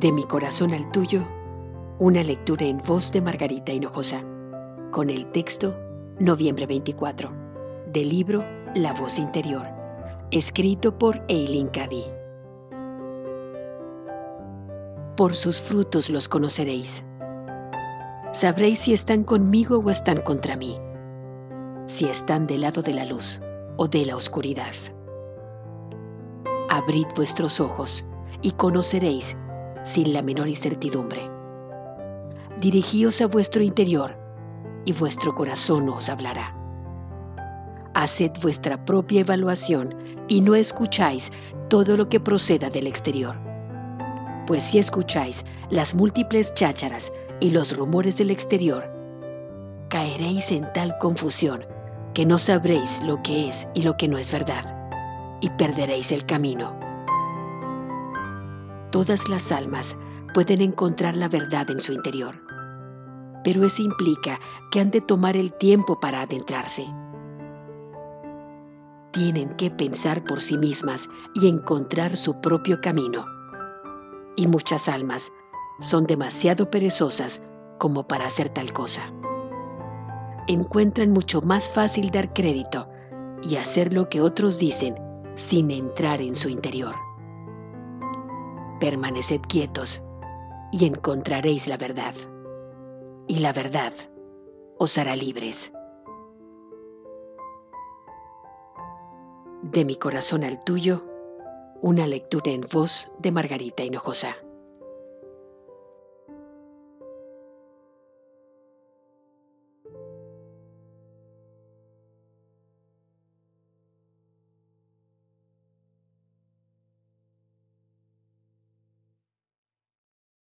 De mi corazón al tuyo, una lectura en voz de Margarita Hinojosa, con el texto Noviembre 24, del libro La voz interior, escrito por Eileen Cady. Por sus frutos los conoceréis. Sabréis si están conmigo o están contra mí, si están del lado de la luz o de la oscuridad. Abrid vuestros ojos y conoceréis sin la menor incertidumbre. Dirigíos a vuestro interior y vuestro corazón os hablará. Haced vuestra propia evaluación y no escucháis todo lo que proceda del exterior. Pues si escucháis las múltiples chácharas y los rumores del exterior, caeréis en tal confusión que no sabréis lo que es y lo que no es verdad, y perderéis el camino. Todas las almas pueden encontrar la verdad en su interior, pero eso implica que han de tomar el tiempo para adentrarse. Tienen que pensar por sí mismas y encontrar su propio camino. Y muchas almas son demasiado perezosas como para hacer tal cosa. Encuentran mucho más fácil dar crédito y hacer lo que otros dicen sin entrar en su interior. Permaneced quietos y encontraréis la verdad. Y la verdad os hará libres. De mi corazón al tuyo, una lectura en voz de Margarita Hinojosa.